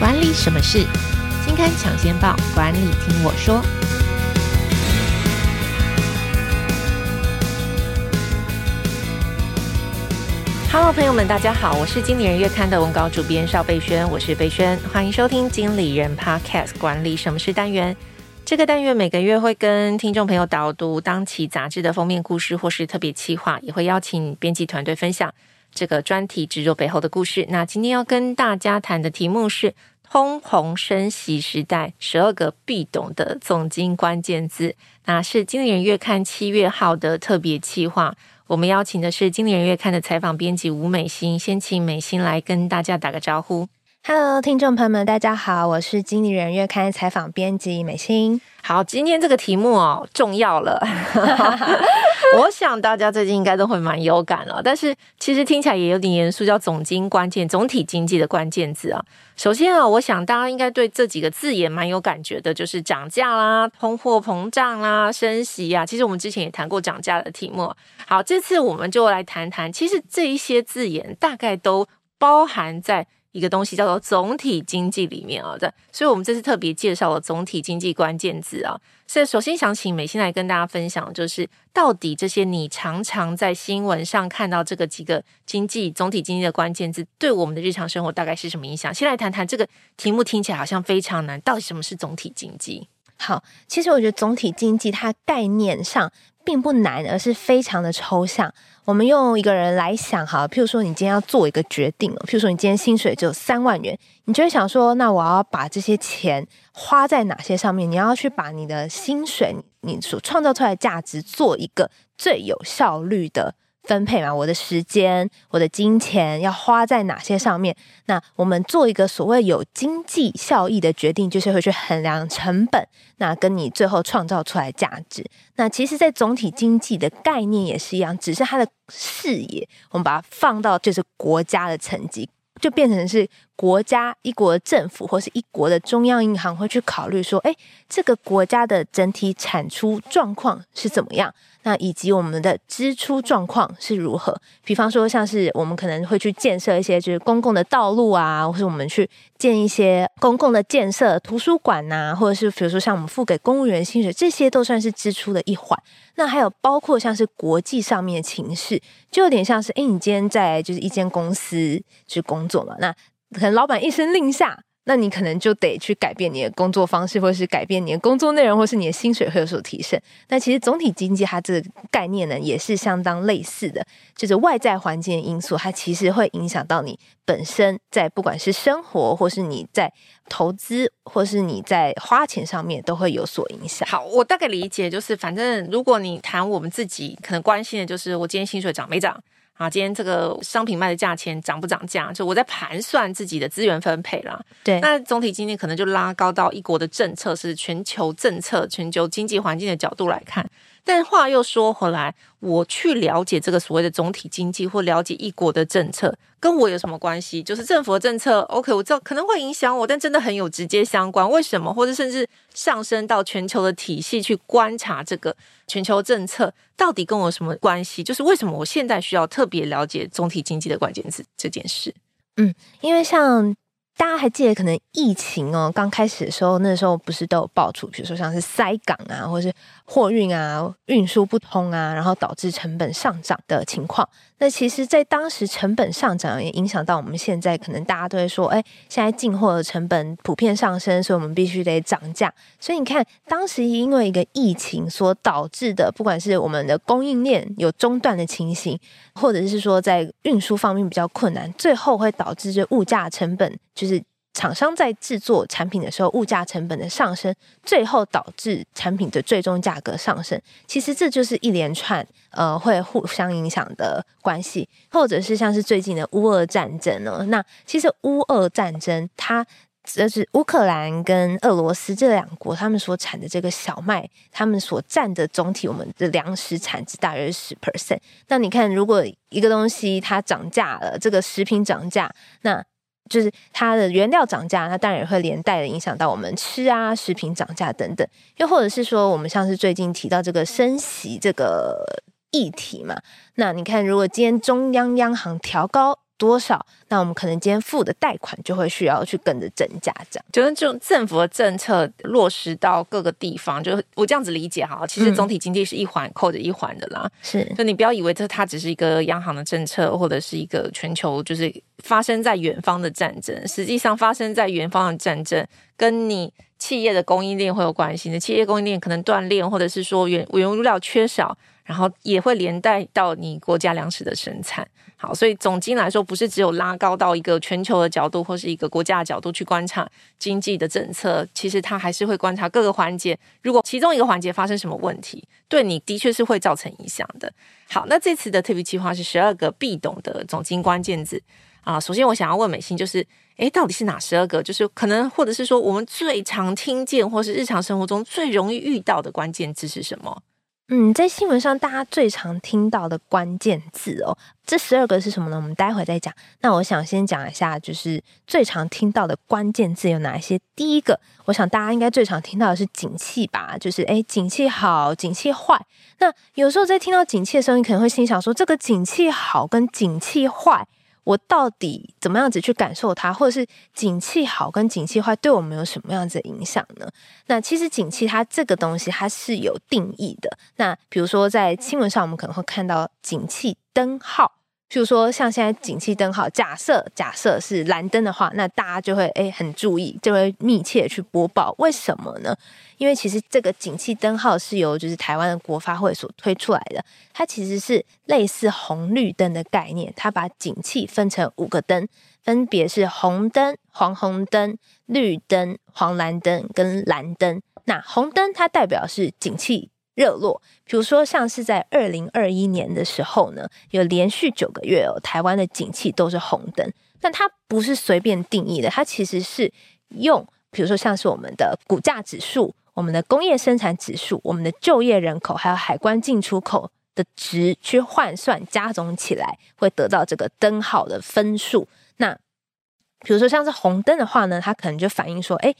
管理什么事？金刊抢先报，管理听我说。Hello，朋友们，大家好，我是经理人月刊的文稿主编邵贝萱，我是贝萱，欢迎收听经理人 Podcast 管理什么事单元。这个单元每个月会跟听众朋友导读当期杂志的封面故事，或是特别企划，也会邀请编辑团队分享这个专题制作背后的故事。那今天要跟大家谈的题目是通膨升息时代十二个必懂的总经关键字，那是经理人月刊七月号的特别企划。我们邀请的是经理人月刊的采访编辑吴美心，先请美心来跟大家打个招呼。Hello，听众朋友们，大家好，我是经理人月刊采访编辑美心。好，今天这个题目哦，重要了。我想大家最近应该都会蛮有感了，但是其实听起来也有点严肃，叫总经关键，总体经济的关键字啊。首先啊，我想大家应该对这几个字也蛮有感觉的，就是涨价啦、通货膨胀啦、升息啊。其实我们之前也谈过涨价的题目。好，这次我们就来谈谈，其实这一些字眼大概都包含在。一个东西叫做总体经济里面啊，对，所以我们这次特别介绍了总体经济关键字啊。所以首先想请美心来跟大家分享，就是到底这些你常常在新闻上看到这个几个经济总体经济的关键字，对我们的日常生活大概是什么影响？先来谈谈这个题目，听起来好像非常难，到底什么是总体经济？好，其实我觉得总体经济它概念上并不难，而是非常的抽象。我们用一个人来想哈，譬如说你今天要做一个决定，譬如说你今天薪水只有三万元，你就会想说，那我要把这些钱花在哪些上面？你要去把你的薪水，你所创造出来的价值做一个最有效率的。分配嘛，我的时间、我的金钱要花在哪些上面？那我们做一个所谓有经济效益的决定，就是会去衡量成本，那跟你最后创造出来价值。那其实，在总体经济的概念也是一样，只是它的视野，我们把它放到就是国家的层级。就变成是国家一国政府或是一国的中央银行会去考虑说，哎，这个国家的整体产出状况是怎么样？那以及我们的支出状况是如何？比方说，像是我们可能会去建设一些就是公共的道路啊，或是我们去建一些公共的建设、图书馆呐、或者是比如说像我们付给公务员薪水，这些都算是支出的一环。那还有包括像是国际上面的情势，就有点像是，哎，你今天在就是一间公司去工作嘛，那可能老板一声令下。那你可能就得去改变你的工作方式，或者是改变你的工作内容，或是你的薪水会有所提升。那其实总体经济它这个概念呢，也是相当类似的，就是外在环境的因素，它其实会影响到你本身在不管是生活，或是你在投资，或是你在花钱上面都会有所影响。好，我大概理解，就是反正如果你谈我们自己可能关心的，就是我今天薪水涨没涨。啊，今天这个商品卖的价钱涨不涨价？就我在盘算自己的资源分配啦。对，那总体经济可能就拉高到一国的政策，是全球政策、全球经济环境的角度来看。但话又说回来，我去了解这个所谓的总体经济，或了解一国的政策，跟我有什么关系？就是政府的政策，OK，我知道可能会影响我，但真的很有直接相关。为什么？或者甚至上升到全球的体系去观察这个全球政策，到底跟我什么关系？就是为什么我现在需要特别了解总体经济的关键字这件事？嗯，因为像。大家还记得，可能疫情哦刚开始的时候，那时候不是都有爆出，比如说像是塞港啊，或是货运啊运输不通啊，然后导致成本上涨的情况。那其实，在当时成本上涨也影响到我们现在，可能大家都会说，哎，现在进货的成本普遍上升，所以我们必须得涨价。所以你看，当时因为一个疫情所导致的，不管是我们的供应链有中断的情形，或者是说在运输方面比较困难，最后会导致这物价成本就是。厂商在制作产品的时候，物价成本的上升，最后导致产品的最终价格上升。其实这就是一连串呃会互相影响的关系，或者是像是最近的乌俄战争呢。那其实乌俄战争它就是乌克兰跟俄罗斯这两国，他们所产的这个小麦，他们所占的总体我们的粮食产值大约是十 percent。那你看，如果一个东西它涨价了，这个食品涨价，那就是它的原料涨价，那当然也会连带的影响到我们吃啊，食品涨价等等。又或者是说，我们像是最近提到这个升息这个议题嘛，那你看，如果今天中央央行调高多少，那我们可能今天付的贷款就会需要去跟着增加，这样。就是这种政府的政策落实到各个地方，就我这样子理解哈，其实总体经济是一环扣着一环的啦。是，就你不要以为这它只是一个央行的政策，或者是一个全球就是发生在远方的战争，实际上发生在远方的战争跟你。企业的供应链会有关系的，企业供应链可能断裂，或者是说原原物料缺少，然后也会连带到你国家粮食的生产。好，所以总经来说，不是只有拉高到一个全球的角度或是一个国家的角度去观察经济的政策，其实它还是会观察各个环节。如果其中一个环节发生什么问题，对你的确是会造成影响的。好，那这次的特别计划是十二个必懂的总经关键字。啊，首先我想要问美心，就是，诶，到底是哪十二个？就是可能，或者是说，我们最常听见，或是日常生活中最容易遇到的关键字是什么？嗯，在新闻上大家最常听到的关键字哦，这十二个是什么呢？我们待会再讲。那我想先讲一下，就是最常听到的关键字有哪一些？第一个，我想大家应该最常听到的是景气吧，就是诶，景气好，景气坏。那有时候在听到景气的时候，你可能会心想说，这个景气好跟景气坏。我到底怎么样子去感受它，或者是景气好跟景气坏对我们有什么样子的影响呢？那其实景气它这个东西它是有定义的。那比如说在新闻上，我们可能会看到景气灯号。譬如说，像现在景气灯号，假设假设是蓝灯的话，那大家就会诶很注意，就会密切去播报。为什么呢？因为其实这个景气灯号是由就是台湾的国发会所推出来的，它其实是类似红绿灯的概念，它把景气分成五个灯，分别是红灯、黄红灯、绿灯、黄蓝灯跟蓝灯。那红灯它代表是景气。热络，比如说像是在二零二一年的时候呢，有连续九个月哦，台湾的景气都是红灯。但它不是随便定义的，它其实是用，比如说像是我们的股价指数、我们的工业生产指数、我们的就业人口，还有海关进出口的值去换算，加总起来会得到这个灯号的分数。那比如说像是红灯的话呢，它可能就反映说，哎。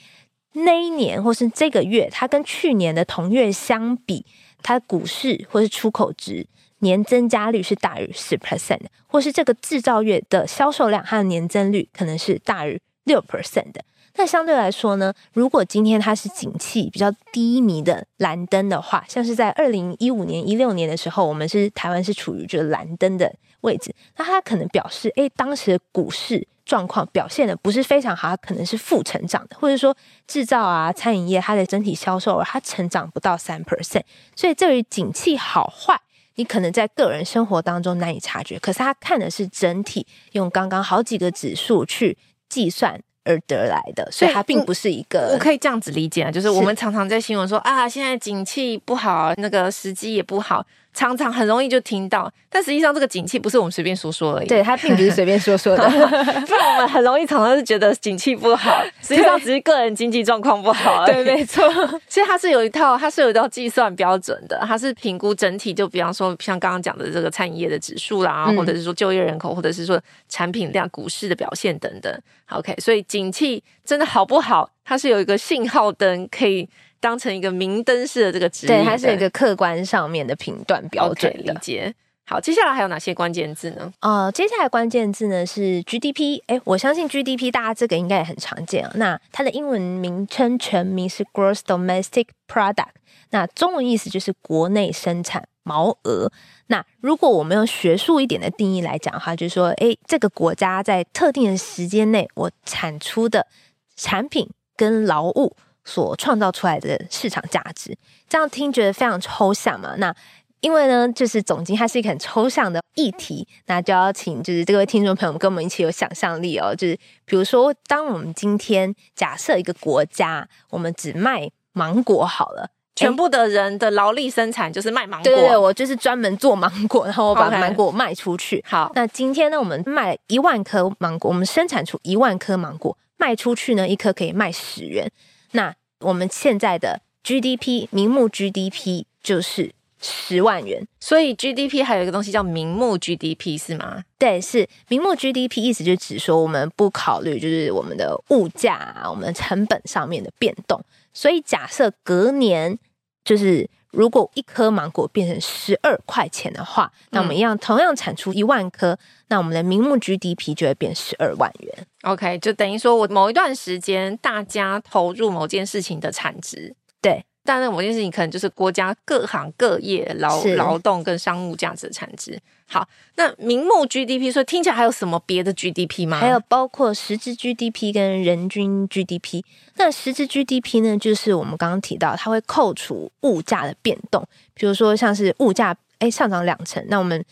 那一年或是这个月，它跟去年的同月相比，它股市或是出口值年增加率是大于十 percent 的，或是这个制造业的销售量它的年增率可能是大于六 percent 的。那相对来说呢，如果今天它是景气比较低迷的蓝灯的话，像是在二零一五年、一六年的时候，我们是台湾是处于这个蓝灯的位置，那它可能表示，哎，当时的股市。状况表现的不是非常好，它可能是负成长的，或者说制造啊、餐饮业它的整体销售额它成长不到三 percent，所以这于景气好坏，你可能在个人生活当中难以察觉，可是他看的是整体，用刚刚好几个指数去计算而得来的，所以它并不是一个。我可以这样子理解啊，就是我们常常在新闻说啊，现在景气不好，那个时机也不好。常常很容易就听到，但实际上这个景气不是我们随便说说而已。对，它并不是随便说说的，不然我们很容易常常是觉得景气不好，实际上只是个人经济状况不好而已。对，没错。其实它是有一套，它是有一套计算标准的，它是评估整体，就比方说像刚刚讲的这个餐饮业的指数啦，嗯、或者是说就业人口，或者是说产品量、股市的表现等等。OK，所以景气真的好不好，它是有一个信号灯可以。当成一个明灯式的这个指引，对，它是一个客观上面的评断标准的。Okay, 理解。好，接下来还有哪些关键字呢？呃，接下来关键字呢是 GDP。诶，我相信 GDP 大家这个应该也很常见啊。那它的英文名称全名是 Gross Domestic Product，那中文意思就是国内生产毛额。那如果我们用学术一点的定义来讲的话，就是说，诶，这个国家在特定的时间内，我产出的产品跟劳务。所创造出来的市场价值，这样听觉得非常抽象嘛？那因为呢，就是总经它是一个很抽象的议题，那就要请就是这位听众朋友们跟我们一起有想象力哦。就是比如说，当我们今天假设一个国家，我们只卖芒果好了，全部的人的劳力生产就是卖芒果。对我就是专门做芒果，然后我把芒果卖出去。好，Okay. 那今天呢，我们卖一万颗芒果，我们生产出一万颗芒果，卖出去呢，一颗可以卖十元。那我们现在的 GDP 名目 GDP 就是十万元，所以 GDP 还有一个东西叫名目 GDP 是吗？对，是名目 GDP，意思就是指说我们不考虑就是我们的物价、我们成本上面的变动。所以假设隔年就是如果一颗芒果变成十二块钱的话，那我们一样同样产出一万颗，那我们的名目 GDP 就会变十二万元。OK，就等于说我某一段时间大家投入某件事情的产值，对。但那某件事情可能就是国家各行各业劳劳动跟商务价值的产值。好，那名目 GDP，所以听起来还有什么别的 GDP 吗？还有包括实质 GDP 跟人均 GDP。那实质 GDP 呢，就是我们刚刚提到，它会扣除物价的变动，比如说像是物价哎上涨两成，那我们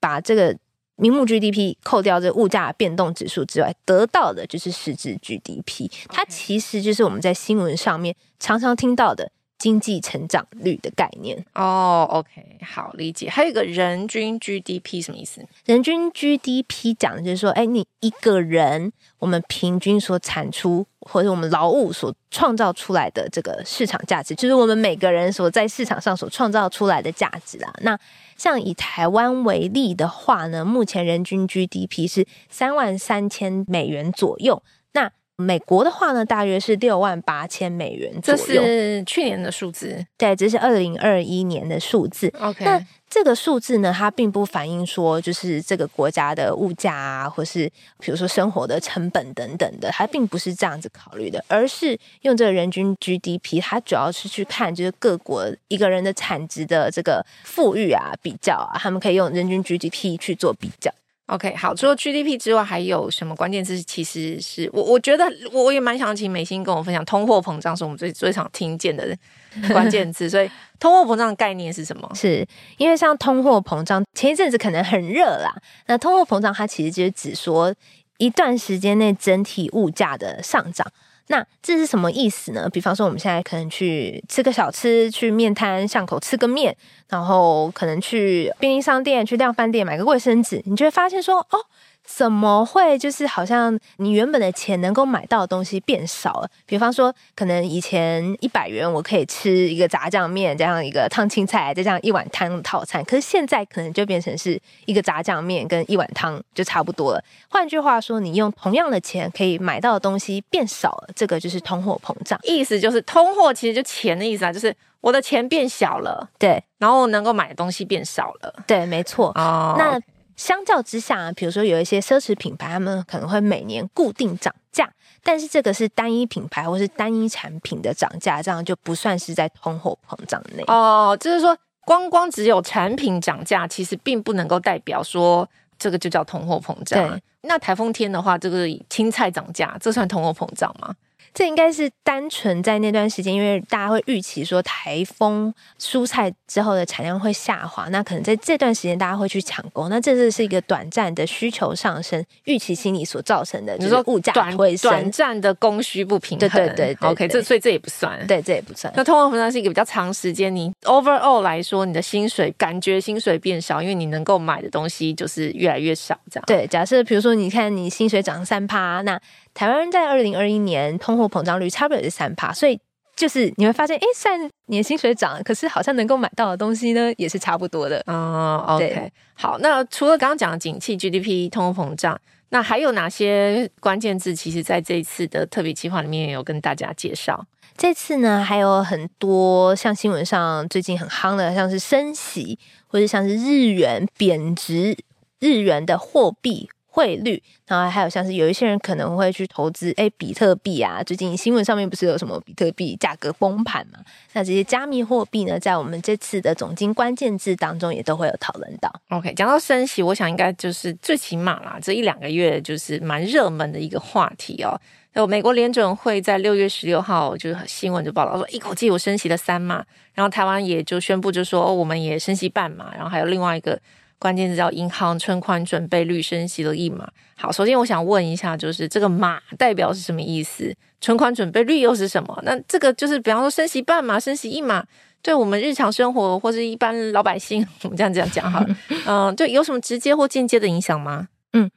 把这个名目 GDP 扣掉这物价变动指数之外，得到的就是实质 GDP。它其实就是我们在新闻上面常常听到的。经济成长率的概念哦、oh，OK，好理解。还有一个人均 GDP 什么意思？人均 GDP 讲的就是说，哎，你一个人，我们平均所产出或者我们劳务所创造出来的这个市场价值，就是我们每个人所在市场上所创造出来的价值啊。那像以台湾为例的话呢，目前人均 GDP 是三万三千美元左右。那美国的话呢，大约是六万八千美元左右。这是去年的数字，对，这是二零二一年的数字。OK，那这个数字呢，它并不反映说就是这个国家的物价啊，或是比如说生活的成本等等的，它并不是这样子考虑的，而是用这个人均 GDP，它主要是去看就是各国一个人的产值的这个富裕啊比较啊，他们可以用人均 GDP 去做比较。OK，好，除了 GDP 之外，还有什么关键字？其实是我我觉得我也蛮想请美心跟我分享，通货膨胀是我们最最常听见的 关键字。所以，通货膨胀的概念是什么？是因为像通货膨胀，前一阵子可能很热啦。那通货膨胀它其实就是指说一段时间内整体物价的上涨。那这是什么意思呢？比方说，我们现在可能去吃个小吃，去面摊巷口吃个面，然后可能去便利商店、去量饭店买个卫生纸，你就会发现说，哦。怎么会就是好像你原本的钱能够买到的东西变少了？比方说，可能以前一百元我可以吃一个炸酱面，加上一个烫青菜，再加上一碗汤的套餐，可是现在可能就变成是一个炸酱面跟一碗汤就差不多了。换句话说，你用同样的钱可以买到的东西变少了，这个就是通货膨胀。意思就是通货其实就钱的意思啊，就是我的钱变小了，对，然后能够买的东西变少了，对，没错。哦，那。相较之下，比如说有一些奢侈品牌，他们可能会每年固定涨价，但是这个是单一品牌或是单一产品的涨价，这样就不算是在通货膨胀内。哦，就是说，光光只有产品涨价，其实并不能够代表说这个就叫通货膨胀。对，那台风天的话，这个青菜涨价，这算通货膨胀吗？这应该是单纯在那段时间，因为大家会预期说台风蔬菜之后的产量会下滑，那可能在这段时间大家会去抢购，那这是是一个短暂的需求上升，预期心理所造成的，就是说物价会升，短暂的供需不平衡。对对对，对，OK，这所以这也不算，对，这也不算。那通货膨胀是一个比较长时间，你 overall 来说，你的薪水感觉薪水变少，因为你能够买的东西就是越来越少，这样。对，假设比如说你看你薪水涨三趴，那台湾人在二零二一年通货膨胀率差不多也是三趴，所以就是你会发现，哎，虽然你的薪水涨了，可是好像能够买到的东西呢，也是差不多的。哦，OK，好，那除了刚刚讲的景气、GDP、通货膨胀，那还有哪些关键字？其实在这一次的特别计划里面也有跟大家介绍。这次呢，还有很多像新闻上最近很夯的，像是升息，或者像是日元贬值，日元的货币。汇率，然后还有像是有一些人可能会去投资，哎，比特币啊，最近新闻上面不是有什么比特币价格崩盘嘛？那这些加密货币呢，在我们这次的总经关键字当中也都会有讨论到。OK，讲到升息，我想应该就是最起码啦，这一两个月就是蛮热门的一个话题哦。有美国联准会在六月十六号就是新闻就报道说，一口气我升息了三码，然后台湾也就宣布就说，我们也升息半码，然后还有另外一个。关键字叫银行存款准备率升息的一码。好，首先我想问一下，就是这个码代表是什么意思？存款准备率又是什么？那这个就是比方说升息半码、升息一码，对我们日常生活或是一般老百姓，我们这样这样讲哈，嗯，对，有什么直接或间接的影响吗？嗯。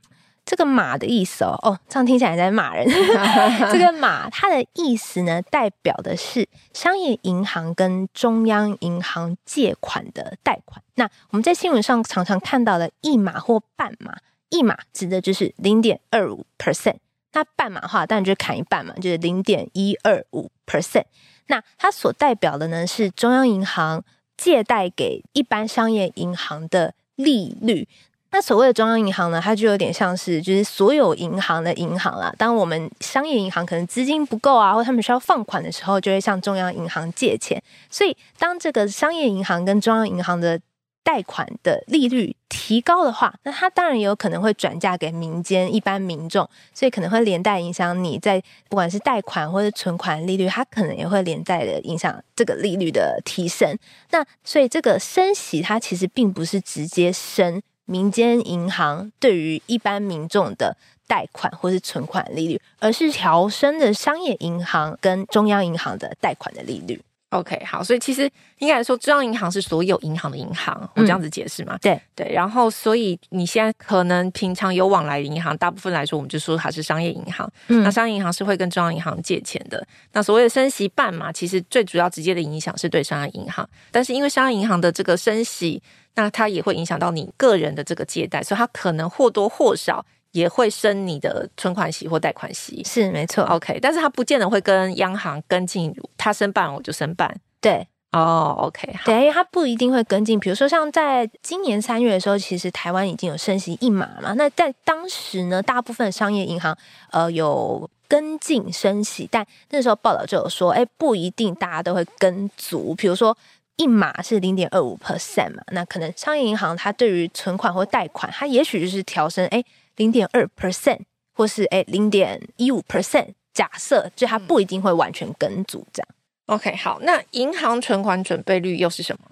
这个码的意思哦，哦，这样听起来在骂人。这个码它的意思呢，代表的是商业银行跟中央银行借款的贷款。那我们在新闻上常常看到的一码或半码，一码指的就是零点二五 percent，那半码的话当然就砍一半嘛，就是零点一二五 percent。那它所代表的呢是中央银行借贷给一般商业银行的利率。那所谓的中央银行呢，它就有点像是就是所有银行的银行啦。当我们商业银行可能资金不够啊，或他们需要放款的时候，就会向中央银行借钱。所以，当这个商业银行跟中央银行的贷款的利率提高的话，那它当然也有可能会转嫁给民间一般民众，所以可能会连带影响你在不管是贷款或者存款利率，它可能也会连带的影响这个利率的提升。那所以这个升息，它其实并不是直接升。民间银行对于一般民众的贷款或是存款利率，而是调升的商业银行跟中央银行的贷款的利率。OK，好，所以其实应该来说，中央银行是所有银行的银行，我这样子解释嘛？嗯、对对。然后，所以你现在可能平常有往来的银行，大部分来说，我们就说它是商业银行。嗯，那商业银行是会跟中央银行借钱的。那所谓的升息半嘛，其实最主要直接的影响是对商业银行，但是因为商业银行的这个升息。那它也会影响到你个人的这个借贷，所以它可能或多或少也会升你的存款息或贷款息，是没错。OK，但是它不见得会跟央行跟进，它升半我就升半。对，哦、oh，OK，对，因为它不一定会跟进。比如说像在今年三月的时候，其实台湾已经有升息一码嘛。那在当时呢，大部分商业银行呃有跟进升息，但那时候报道就有说，哎，不一定大家都会跟足。比如说。一码是零点二五 percent 嘛，那可能商业银行它对于存款或贷款，它也许就是调升哎零点二 percent，或是哎零点一五 percent。假设就它不一定会完全跟足这样。OK，好，那银行存款准备率又是什么？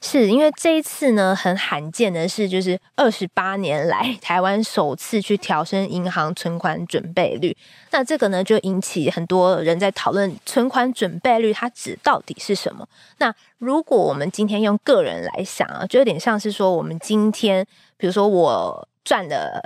是因为这一次呢，很罕见的是，就是二十八年来台湾首次去调升银行存款准备率。那这个呢，就引起很多人在讨论存款准备率它指到底是什么？那如果我们今天用个人来想啊，就有点像是说，我们今天比如说我赚了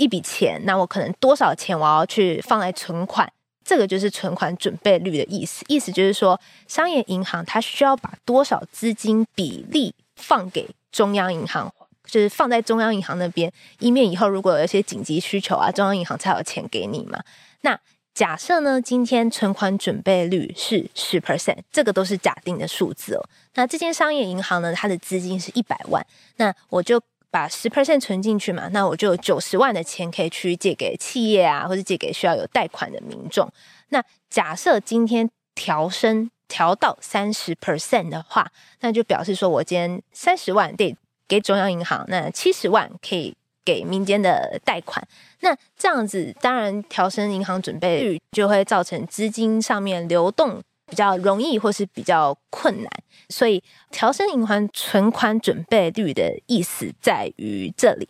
一笔钱，那我可能多少钱我要去放来存款？这个就是存款准备率的意思，意思就是说，商业银行它需要把多少资金比例放给中央银行，就是放在中央银行那边，以免以后如果有一些紧急需求啊，中央银行才有钱给你嘛。那假设呢，今天存款准备率是十 percent，这个都是假定的数字哦。那这间商业银行呢，它的资金是一百万，那我就。把十 percent 存进去嘛，那我就有九十万的钱可以去借给企业啊，或者借给需要有贷款的民众。那假设今天调升调到三十 percent 的话，那就表示说我今天三十万得给中央银行，那七十万可以给民间的贷款。那这样子，当然调升银行准备率就会造成资金上面流动。比较容易或是比较困难，所以调升银行存款准备率的意思在于这里。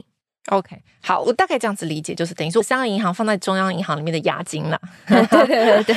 OK，好，我大概这样子理解，就是等于说，三个银行放在中央银行里面的押金啦。对对对对，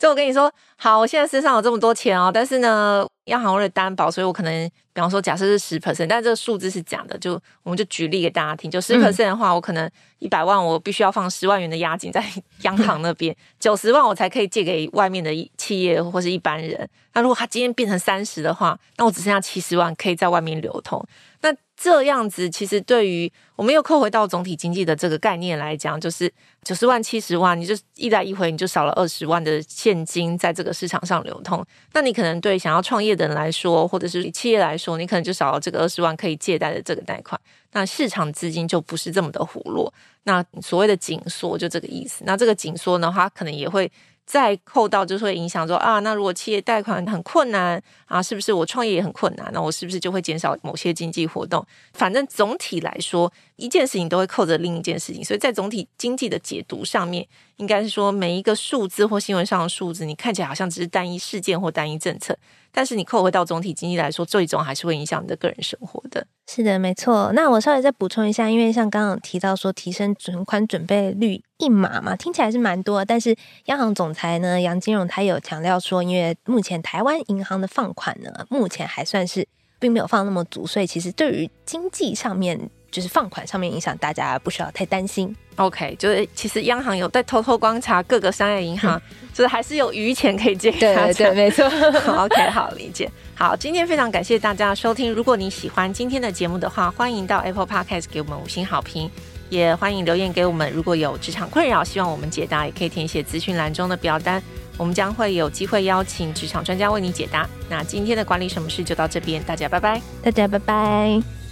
所以 我跟你说，好，我现在身上有这么多钱哦，但是呢，央行为了担保，所以我可能，比方说，假设是十 percent，但这个数字是假的，就我们就举例给大家听，就十 percent 的话，我可能一百万，我必须要放十万元的押金在 央行那边，九十万我才可以借给外面的企业或是一般人。那如果他今天变成三十的话，那我只剩下七十万可以在外面流通。那这样子其实对于我们又扣回到总体经济的这个概念来讲，就是九十万、七十万，你就一来一回，你就少了二十万的现金在这个市场上流通。那你可能对想要创业的人来说，或者是企业来说，说你可能就少了这个二十万可以借贷的这个贷款。那市场资金就不是这么的活络。那所谓的紧缩就这个意思。那这个紧缩呢，它可能也会。再扣到就是会影响说啊，那如果企业贷款很困难啊，是不是我创业也很困难？那我是不是就会减少某些经济活动？反正总体来说，一件事情都会扣着另一件事情，所以在总体经济的解读上面，应该是说每一个数字或新闻上的数字，你看起来好像只是单一事件或单一政策。但是你扣回到总体经济来说，最终还是会影响你的个人生活的。是的，没错。那我稍微再补充一下，因为像刚刚提到说提升存款准备率一码嘛，听起来是蛮多。但是央行总裁呢杨金荣他有强调说，因为目前台湾银行的放款呢，目前还算是并没有放那么足，所以其实对于经济上面。就是放款上面影响，大家不需要太担心。OK，就是其实央行有在偷偷观察各个商业银行，嗯、就是还是有余钱可以借。对对对，没错。OK，好理解。好，今天非常感谢大家的收听。如果你喜欢今天的节目的话，欢迎到 Apple Podcast 给我们五星好评。也欢迎留言给我们。如果有职场困扰，希望我们解答，也可以填写资讯栏中的表单，我们将会有机会邀请职场专家为你解答。那今天的管理什么事就到这边，大家拜拜，大家拜拜。